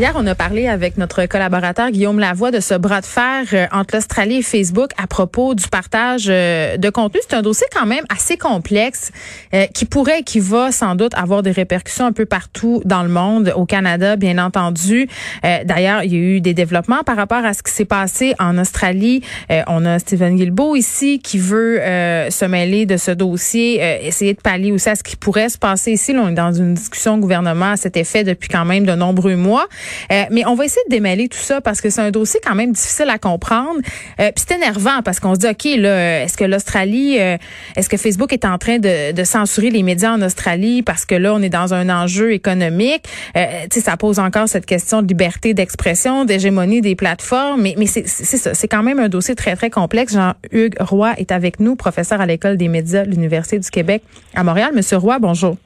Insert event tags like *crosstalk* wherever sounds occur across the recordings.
Hier, on a parlé avec notre collaborateur Guillaume Lavoie de ce bras de fer euh, entre l'Australie et Facebook à propos du partage euh, de contenu. C'est un dossier quand même assez complexe euh, qui pourrait et qui va sans doute avoir des répercussions un peu partout dans le monde, au Canada bien entendu. D'ailleurs, il y a eu des développements par rapport à ce qui s'est passé en Australie. on a Stephen Guilbeault ici qui veut se mêler de ce dossier, essayer de pallier aussi à ce qui pourrait se passer ici. Là, on est dans une discussion au gouvernement à cet effet depuis quand même de nombreux mois. Euh, mais on va essayer de démêler tout ça parce que c'est un dossier quand même difficile à comprendre. Euh, Puis c'est énervant parce qu'on se dit, OK, là, est-ce que l'Australie, euh, est-ce que Facebook est en train de, de, censurer les médias en Australie parce que là, on est dans un enjeu économique? Euh, tu sais, ça pose encore cette question de liberté d'expression, d'hégémonie des plateformes. Mais, mais c'est ça, c'est quand même un dossier très, très complexe. Jean-Hugues Roy est avec nous, professeur à l'École des médias de l'Université du Québec à Montréal. Monsieur Roy, bonjour.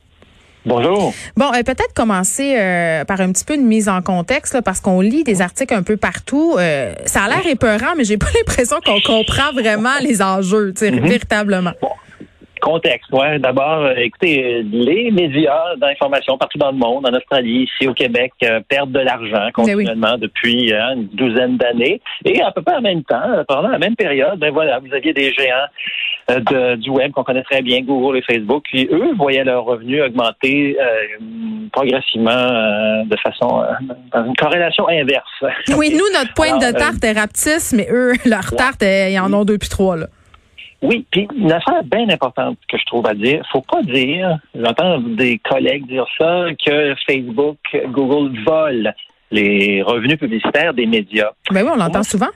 Bonjour. Bon, euh, peut-être commencer euh, par un petit peu une mise en contexte, là, parce qu'on lit des articles un peu partout. Euh, ça a l'air épeurant, mais j'ai pas *laughs* l'impression qu'on comprend vraiment les enjeux, mm véritablement contexte, ouais. D'abord, écoutez, les médias d'information partout dans le monde, en Australie, ici au Québec, perdent de l'argent continuellement depuis une douzaine d'années. Et à peu près en même temps, pendant la même période, ben voilà, vous aviez des géants de, du web qu'on connaît très bien, Google et Facebook, qui eux voyaient leurs revenus augmenter progressivement de façon dans une corrélation inverse. *laughs* Oui, nous notre pointe de tarte est rapetisse, mais eux *laughs* leur tarte, ils en ont deux puis trois là. Oui, puis une affaire bien importante que je trouve à dire, faut pas dire, j'entends des collègues dire ça, que Facebook, Google volent les revenus publicitaires des médias. Ben oui, on l'entend souvent.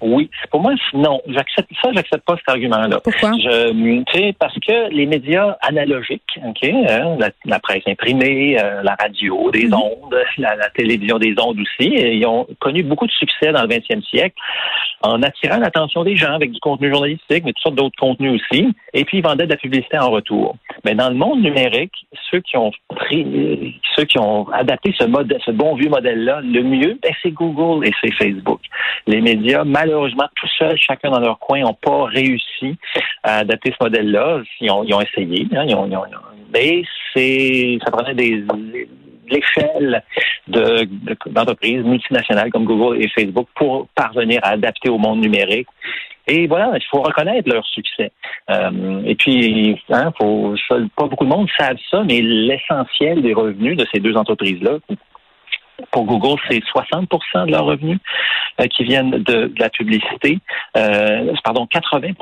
Oui, pour moi, non. J'accepte ça, j'accepte pas cet argument-là. Pourquoi? Je, parce que les médias analogiques, ok, hein, la, presse imprimée, euh, la radio, des mhm. ondes, la, télévision des ondes aussi, ils ont connu beaucoup de succès dans le 20e siècle en attirant l'attention des gens avec du contenu journalistique, mais toutes sortes d'autres contenus aussi. Et puis ils vendaient de la publicité en retour. Mais dans le monde numérique, ceux qui ont pris, ceux qui ont adapté ce bon vieux modèle-là, le mieux, ben, c'est Google et c'est Facebook. Les médias, mal malheureusement, tout seuls, chacun dans leur coin, n'ont pas réussi à adapter ce modèle-là. Ils ont, essayé, hein, mais c'est, ça prenait des l'échelle d'entreprises multinationales comme Google et Facebook pour parvenir à adapter au monde numérique. Et voilà, il faut reconnaître leur succès. Euh, et puis, hein, faut, pas beaucoup de monde savent ça, mais l'essentiel des revenus de ces deux entreprises-là, pour Google, c'est 60% de leurs revenus euh, qui viennent de, la publicité, euh, pardon, 80%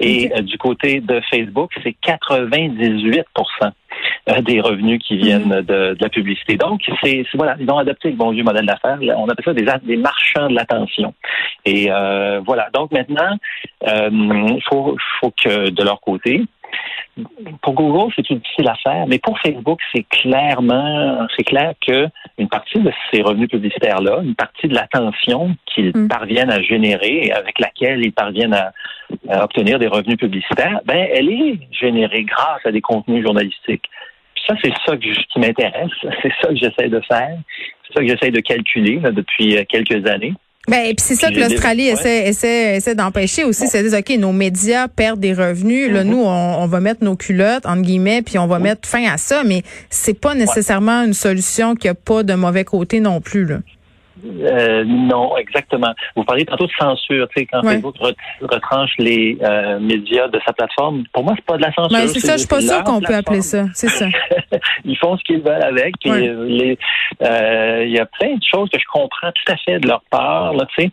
et euh, du côté de Facebook, c'est 98% des revenus qui viennent mhm. de, la publicité. Donc, c'est voilà, ils ont adopté le bon vieux modèle d'affaires. On appelle ça des, des marchands de l'attention. Et voilà. Donc maintenant, il faut, faut que de leur côté, pour Google, c'est difficile à faire, mais pour Facebook, c'est clairement, c'est clair que une partie de ces revenus publicitaires-là, une partie de l'attention qu'ils mm. parviennent à générer et avec laquelle ils parviennent à, obtenir des revenus publicitaires, ben, elle est générée grâce à des contenus journalistiques. ça, c'est ça qui m'intéresse, *laughs* c'est ça que j'essaie de faire, c'est ça que j'essaie de calculer depuis euh, quelques années. Ben, puis c'est ça que l'Australie essaie, essaie, essaie d'empêcher aussi. C'est dire, OK, nos médias perdent des revenus. Là, mm-hmm. nous, on, va mettre nos culottes, entre guillemets, puis on va mettre fin à ça. Mais c'est pas nécessairement une solution qui a pas de mauvais côté non plus, là. Euh, non, exactement. Vous parliez tantôt de censure, tu sais, quand Facebook retranche les euh, médias de sa plateforme. Pour moi, c'est pas de la censure. c'est ça, je suis pas sûr qu'on peut appeler ça. C'est ça. *laughs* ils font ce qu'ils veulent avec. Euh, il y a plein de choses que je comprends tout à fait de leur part, là, tu sais.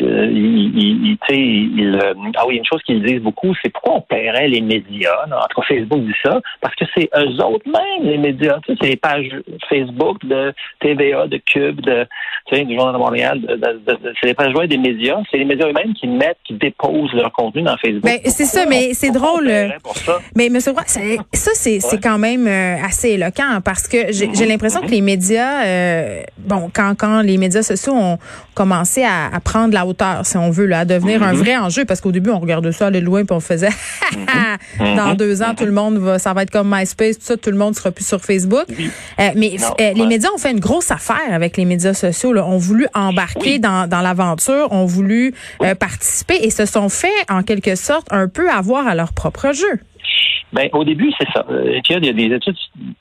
Ils, ah oui, une chose qu'ils disent beaucoup, c'est pourquoi on paierait les médias. En tout cas, Facebook dit ça, parce que c'est eux autres mêmes, les médias. Tu sais, c'est les pages Facebook de TVA, de Cube, de, tu sais, du Journal de Montréal. De, de, de, c'est les pages web des médias. C'est les médias eux-mêmes qui mettent, qui déposent leur contenu dans Facebook. Ben, c'est ça, mais c'est drôle. Mais monsieur Roy, ça, c'est, c'est quand même assez éloquent parce que j'ai, l'impression que les médias, euh, bon, quand, quand les médias sociaux ont commencé à, à prendre la hauteur, si on veut, là, à devenir un vrai enjeu, parce qu'au début, on regardait ça aller loin puis on faisait *laughs* dans deux ans, tout le monde va, ça va être comme MySpace, tout ça, tout le monde sera plus sur Facebook. Euh, mais euh, les médias ont fait une grosse affaire avec les médias sociaux. Là. Ont voulu embarquer dans, dans l'aventure, ont voulu euh, participer et se sont fait, en quelque sorte, un peu avoir à leur propre jeu. Ben, au début, c'est ça. il y a des études,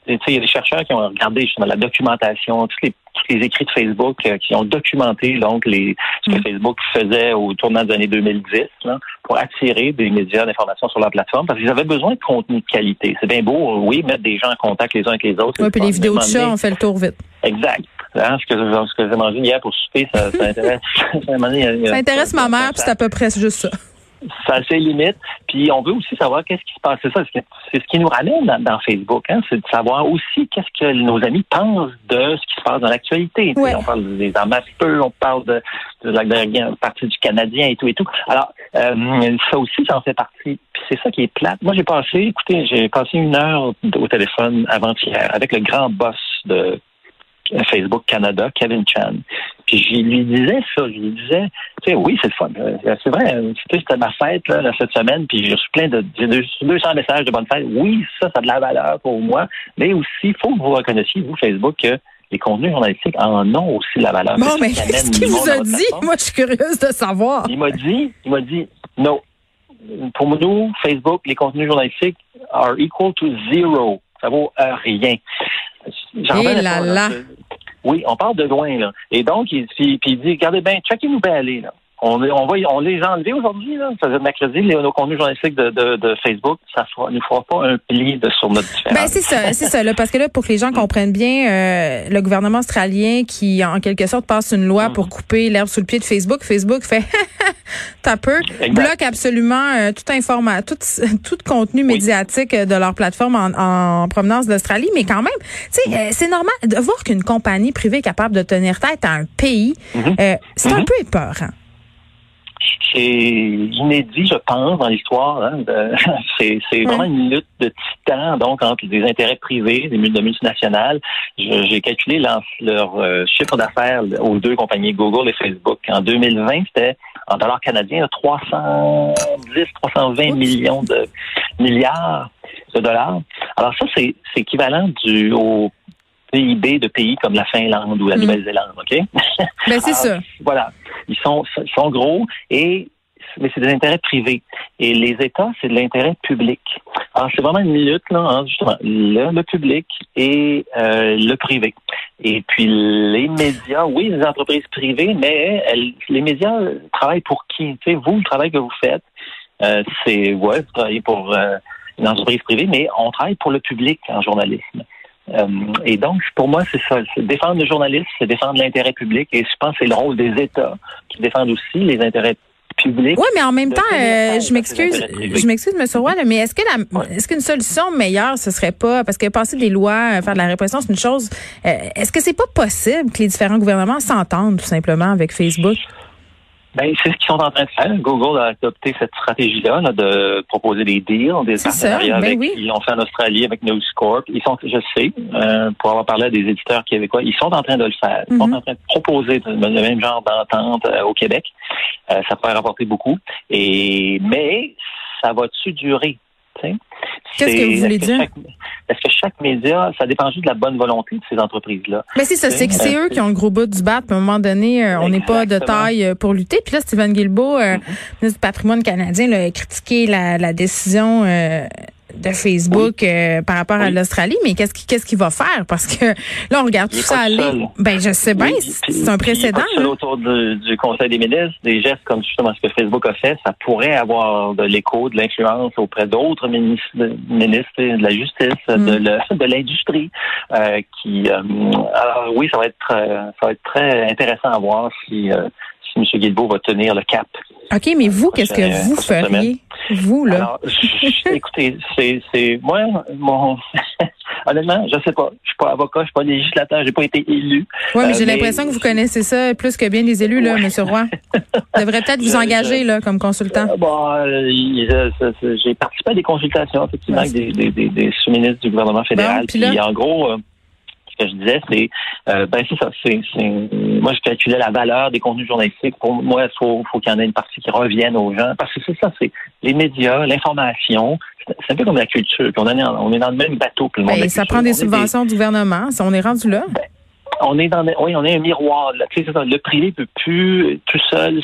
il y a des chercheurs qui ont regardé justement la documentation, tous les, tous les écrits de Facebook qui ont documenté donc les ce que mm. Facebook faisait au tournant des années 2010 là, pour attirer des médias d'information sur leur plateforme parce qu'ils avaient besoin de contenu de qualité. C'est bien beau, oui, mettre des gens en contact les uns avec les autres. Oui, puis les vidéos de chat, on fait le tour vite. Exact. Hein, ce que, ce que j'ai mangé hier pour souper, ça, ça *laughs* intéresse. *laughs* ça intéresse ma mère, puis c'est à peu près juste ça ça a ses limites. Puis on veut aussi savoir qu'est-ce qui se passe. C'est ça, c'est ce qui nous ramène dans, Facebook, hein, c'est de savoir aussi qu'est-ce que nos amis pensent de ce qui se passe dans l'actualité. On parle des armes à feu, on parle de, de la partie du Canadien et tout et tout. Alors, euh, ça aussi, j'en fais partie. Puis c'est ça qui est plate. Moi, j'ai passé, écoutez, j'ai passé une heure au téléphone avant-hier avec le grand boss de Facebook Canada, Kevin Chan. Puis je lui disais ça, je lui disais, tu sais, oui, c'est le fun. Euh, c'est vrai, c'était ma fête là, cette semaine, puis j'ai reçu plein de 200 messages de bonne fête. Oui, ça, ça a de la valeur pour moi, mais aussi, il faut que vous reconnaissiez, vous, Facebook, que les contenus journalistiques en ont aussi de la valeur. Bon, mais qu'est-ce qu'il vous a dit? Moi, je suis curieuse de savoir. Il m'a dit, il m'a dit, non. Pour nous, Facebook, les contenus journalistiques are equal to zero. Ça vaut rien. Et là là. Oui, on parle de loin, là. Et donc, il, puis, il dit, regardez bien, checkez-nous bien aller, là. On, on, va, on les a enlevés aujourd'hui, là. Ça mercredi, les, nos contenus journalistiques de, de, de Facebook. Ça ne nous fera pas un pli de, sur notre différence. Ben, c'est ça, c'est ça, là. Parce que là, pour que les gens comprennent bien, euh, le gouvernement australien qui, en quelque sorte, passe une loi pour mm-hmm. couper l'herbe sous le pied de Facebook, Facebook fait, *laughs* t'as peu, bloque absolument euh, tout informa, tout, *laughs* tout contenu médiatique de leur plateforme en, en provenance d'Australie. Mais quand même, tu sais, mm-hmm. euh, c'est normal de voir qu'une compagnie privée est capable de tenir tête à un pays. Mm-hmm. Euh, c'est un peu épeurant c'est inédit, je pense, dans l'histoire. Hein, *laughs* c'est vraiment une lutte de titans, donc, entre des intérêts privés, des multinationales. J'ai calculé leur, leur euh, chiffre d'affaires aux deux compagnies, Google et Facebook. En 2020, c'était en dollars canadiens 310, 320 millions de milliards de dollars. Alors ça, c'est équivalent du au PIB de pays comme la Finlande ou la mm. Nouvelle-Zélande, OK? *laughs* Ben, c'est ça. Voilà. Ils sont, sont gros et mais c'est des intérêts privés. Et les États, c'est de l'intérêt public. Alors, c'est vraiment une lutte, là, hein, justement, le, public et euh, le privé. Et puis, les médias, oui, les entreprises privées, mais les médias travaillent pour qui? Tu sais, vous, le travail que vous faites, euh, c'est, ouais, vous travaillez pour euh, une entreprise privée, mais on travaille pour le public en journalisme. Euh, et donc, pour moi, c'est ça. Défendre le journaliste, c'est défendre l'intérêt public. Et je pense que c'est le rôle des États qui défendent aussi les intérêts publics. Oui, mais en même temps, euh, je m'excuse, je m'excuse, M. Roy, mais est-ce que la, est-ce qu'une solution meilleure, ce serait pas, parce que passer des lois, euh, faire de la répression, c'est une chose. est-ce que c'est pas possible que les différents gouvernements s'entendent tout simplement avec Facebook? Ben, c'est ce qu'ils sont en train de faire. Google a adopté cette stratégie-là de proposer des deals, des partenariats ben avec. Ils l'ont fait en Australie avec News Corp. Ils sont, je sais, euh, pour avoir parlé à des éditeurs québécois, ils sont en train de le faire. Ils sont mhm. en train de proposer le même genre d'entente euh, au Québec. Euh, ça pourrait rapporter beaucoup. Et mais ça va-tu durer? Qu'est-ce que vous voulez dire? Est-ce que chaque média, ça dépend juste de la bonne volonté de ces entreprises-là? Mais c'est ça, c'est que c'est eux qui ont le gros bout du bat. à un moment donné, euh, on n'est pas de taille euh, pour lutter. Puis là, Stephen Guilbeault, euh, mm-hmm. ministre du patrimoine canadien, a critiqué la, la décision de Facebook euh, par rapport à l'Australie, mais qu'est-ce qu'il qu'est-ce qu'il va faire? Parce que là on regarde tout ça aller. Ben je sais bien, c'est un précédent. Il autour du, du, Conseil des ministres, des gestes comme justement ce que Facebook a fait, ça pourrait avoir de l'écho, de l'influence auprès d'autres ministres, ministres de la justice, de mm. *laughs* de l'industrie, euh, qui euh, alors oui, ça va être ça va être très intéressant à voir si si M. Guilbeault va tenir le cap OK, mais vous, qu'est-ce que vous feriez? Vous, là? Alors, *laughs* écoutez, c'est, c'est, moi, mon, *laughs* honnêtement, je sais pas. Je suis pas avocat, je suis pas législateur, j'ai pas été élu. Oui, mais j'ai l'impression que vous connaissez ça plus que bien les élus, là, M. Roy. *laughs* Vous devrez peut-être vous engager, là, comme consultant. bon, j'ai participé à des consultations, effectivement, avec des, des, des, sous-ministres du gouvernement fédéral. puis, en gros, ce que je disais, c'est euh, ben c'est ça. C'est, moi, je calculais la valeur des contenus journalistiques. Pour moi, il faut, faut qu'il y en ait une partie qui revienne aux gens. Parce que c'est ça, c'est les médias, l'information. C'est un peu comme la culture. on, est, on est dans le même bateau que le monde. Ben, ça prend des subventions du gouvernement. On est rendu là. Ben, on est dans oui, on est un miroir. Là. Le privé peut plus tout seul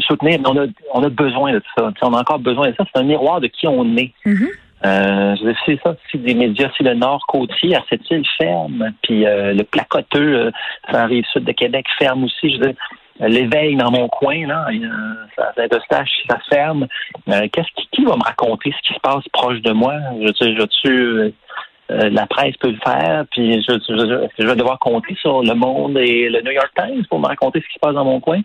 soutenir, mais on a, on a besoin de ça. on a encore besoin de ça. C'est un miroir de qui on est. Mm-hmm. Euh, je sais ça, si des médias, si le Nord côtier à cette île ferme, puis euh, le placoteux, euh, ça rive sud de Québec ferme aussi. Je veux l'éveil dans mon coin, là, ça, Saint-Eustache, ça ferme. Qu'est-ce qui, qui va me raconter ce qui se passe proche de moi? Je, je, je, la presse peut le faire, puis je, je, je, vais devoir compter sur Le Monde et le New York Times pour me raconter ce qui se passe dans mon coin?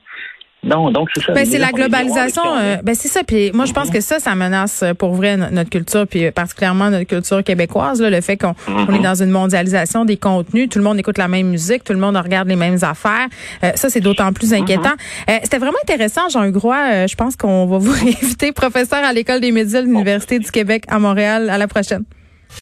Non, donc c'est ça. Ben, c'est la globalisation. Euh, ben c'est ça. Puis moi, je pense mhm. que ça, ça menace euh, pour vrai notre culture, puis particulièrement notre culture québécoise. Là, le fait qu'on est mhm. dans une mondialisation des contenus, tout le monde écoute la même musique, tout le monde regarde les mêmes affaires. Euh, ça, c'est d'autant plus inquiétant. Mhm. C'était vraiment intéressant, Jean Groix. je pense qu'on va vous *laughs* inviter professeur à l'école des médias de l'université du Québec à Montréal. À la prochaine.